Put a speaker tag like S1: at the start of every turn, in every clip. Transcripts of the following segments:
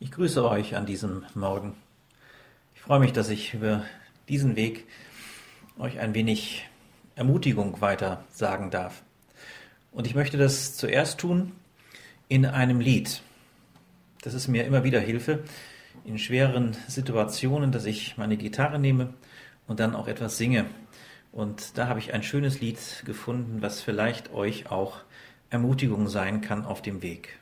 S1: Ich grüße euch an diesem Morgen. Ich freue mich, dass ich über diesen Weg euch ein wenig Ermutigung weiter sagen darf. Und ich möchte das zuerst tun in einem Lied. Das ist mir immer wieder Hilfe in schweren Situationen, dass ich meine Gitarre nehme und dann auch etwas singe. Und da habe ich ein schönes Lied gefunden, was vielleicht euch auch Ermutigung sein kann auf dem Weg.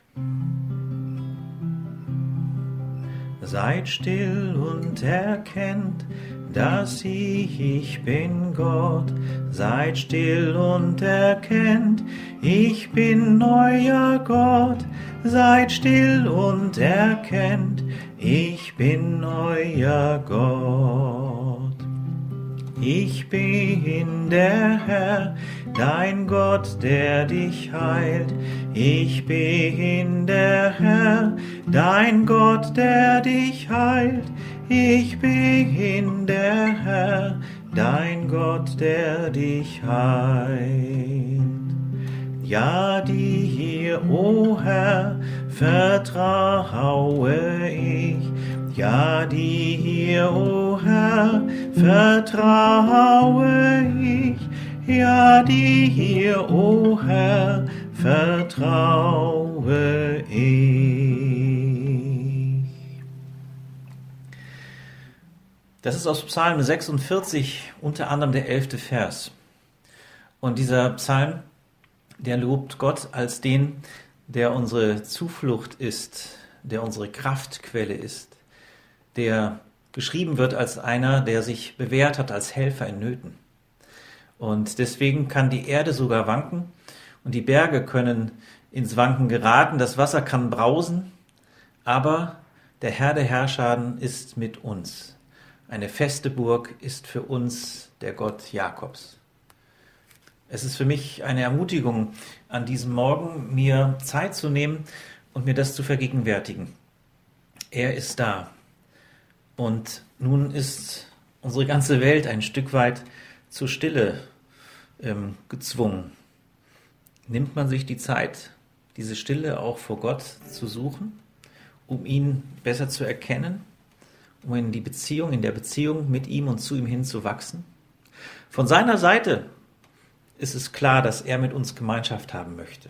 S1: Seid still und erkennt, dass ich, ich bin Gott. Seid still und erkennt, ich bin euer Gott. Seid still und erkennt, ich bin euer Gott. Ich bin der Herr, dein Gott, der dich heilt. Ich bin der Herr, dein Gott, der dich heilt. Ich bin der Herr, dein Gott, der dich heilt. Ja, dir, o oh Herr, vertraue ich. Ja, dir, o oh Herr, vertraue ich. Ja, dir, o oh Herr, vertraue ich. Das ist aus Psalm 46 unter anderem der elfte Vers. Und dieser Psalm, der lobt Gott als den, der unsere Zuflucht ist, der unsere Kraftquelle ist, der geschrieben wird als einer, der sich bewährt hat als Helfer in Nöten. Und deswegen kann die Erde sogar wanken und die Berge können ins Wanken geraten, das Wasser kann brausen, aber der Herr der Herrschaden ist mit uns. Eine feste Burg ist für uns der Gott Jakobs. Es ist für mich eine Ermutigung, an diesem Morgen mir Zeit zu nehmen und mir das zu vergegenwärtigen. Er ist da. Und nun ist unsere ganze Welt ein Stück weit zur Stille ähm, gezwungen nimmt man sich die Zeit, diese Stille auch vor Gott zu suchen, um ihn besser zu erkennen, um in die Beziehung, in der Beziehung mit ihm und zu ihm hin zu wachsen. Von seiner Seite ist es klar, dass er mit uns Gemeinschaft haben möchte,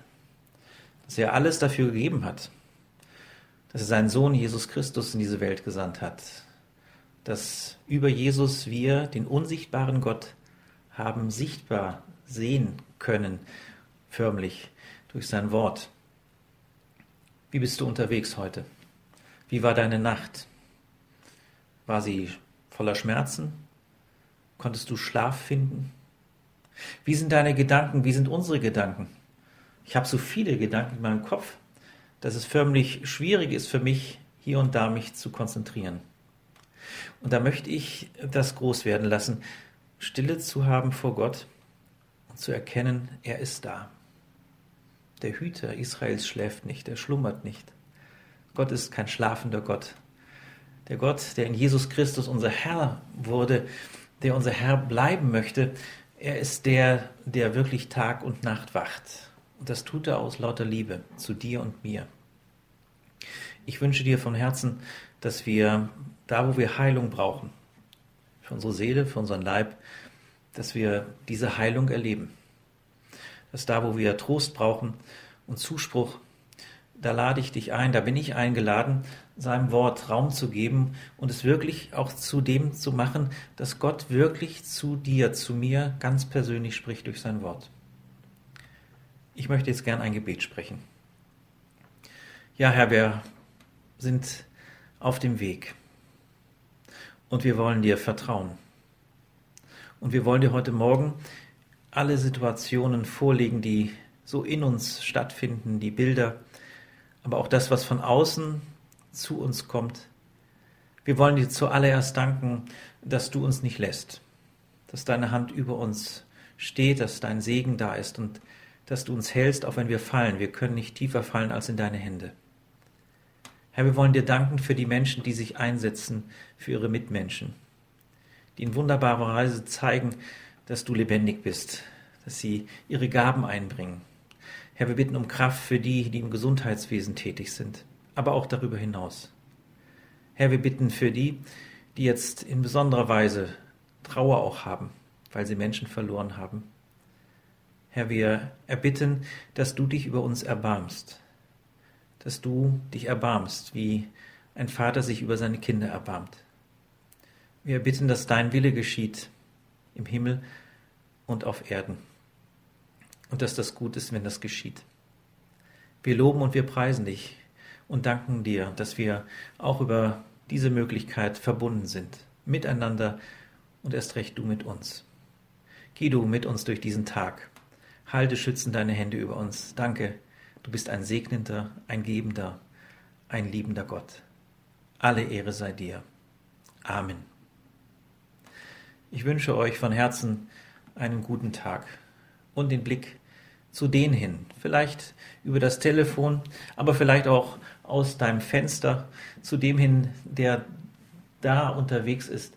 S1: dass er alles dafür gegeben hat, dass er seinen Sohn Jesus Christus in diese Welt gesandt hat, dass über Jesus wir den unsichtbaren Gott haben sichtbar sehen können förmlich durch sein Wort. Wie bist du unterwegs heute? Wie war deine Nacht? War sie voller Schmerzen? Konntest du Schlaf finden? Wie sind deine Gedanken? Wie sind unsere Gedanken? Ich habe so viele Gedanken in meinem Kopf, dass es förmlich schwierig ist für mich, hier und da mich zu konzentrieren. Und da möchte ich das groß werden lassen, Stille zu haben vor Gott und zu erkennen, er ist da. Der Hüter Israels schläft nicht, er schlummert nicht. Gott ist kein schlafender Gott. Der Gott, der in Jesus Christus unser Herr wurde, der unser Herr bleiben möchte, er ist der, der wirklich Tag und Nacht wacht. Und das tut er aus lauter Liebe zu dir und mir. Ich wünsche dir von Herzen, dass wir da, wo wir Heilung brauchen, für unsere Seele, für unseren Leib, dass wir diese Heilung erleben dass da, wo wir Trost brauchen und Zuspruch, da lade ich dich ein, da bin ich eingeladen, seinem Wort Raum zu geben und es wirklich auch zu dem zu machen, dass Gott wirklich zu dir, zu mir ganz persönlich spricht durch sein Wort. Ich möchte jetzt gern ein Gebet sprechen. Ja, Herr, wir sind auf dem Weg und wir wollen dir vertrauen. Und wir wollen dir heute Morgen alle Situationen vorlegen, die so in uns stattfinden, die Bilder, aber auch das, was von außen zu uns kommt. Wir wollen dir zuallererst danken, dass du uns nicht lässt, dass deine Hand über uns steht, dass dein Segen da ist und dass du uns hältst, auch wenn wir fallen. Wir können nicht tiefer fallen als in deine Hände. Herr, wir wollen dir danken für die Menschen, die sich einsetzen für ihre Mitmenschen, die in wunderbarer Weise zeigen, dass du lebendig bist, dass sie ihre Gaben einbringen. Herr, wir bitten um Kraft für die, die im Gesundheitswesen tätig sind, aber auch darüber hinaus. Herr, wir bitten für die, die jetzt in besonderer Weise Trauer auch haben, weil sie Menschen verloren haben. Herr, wir erbitten, dass du dich über uns erbarmst, dass du dich erbarmst, wie ein Vater sich über seine Kinder erbarmt. Wir bitten, dass dein Wille geschieht im Himmel und auf Erden und dass das gut ist, wenn das geschieht. Wir loben und wir preisen dich und danken dir, dass wir auch über diese Möglichkeit verbunden sind, miteinander und erst recht du mit uns. Geh du mit uns durch diesen Tag. Halte schützend deine Hände über uns. Danke, du bist ein segnender, ein gebender, ein liebender Gott. Alle Ehre sei dir. Amen. Ich wünsche euch von Herzen einen guten Tag und den Blick zu denen hin. Vielleicht über das Telefon, aber vielleicht auch aus deinem Fenster zu dem hin, der da unterwegs ist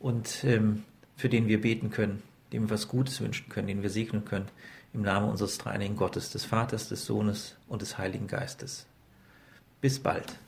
S1: und ähm, für den wir beten können, dem wir was Gutes wünschen können, den wir segnen können, im Namen unseres dreieinigen Gottes, des Vaters, des Sohnes und des Heiligen Geistes. Bis bald.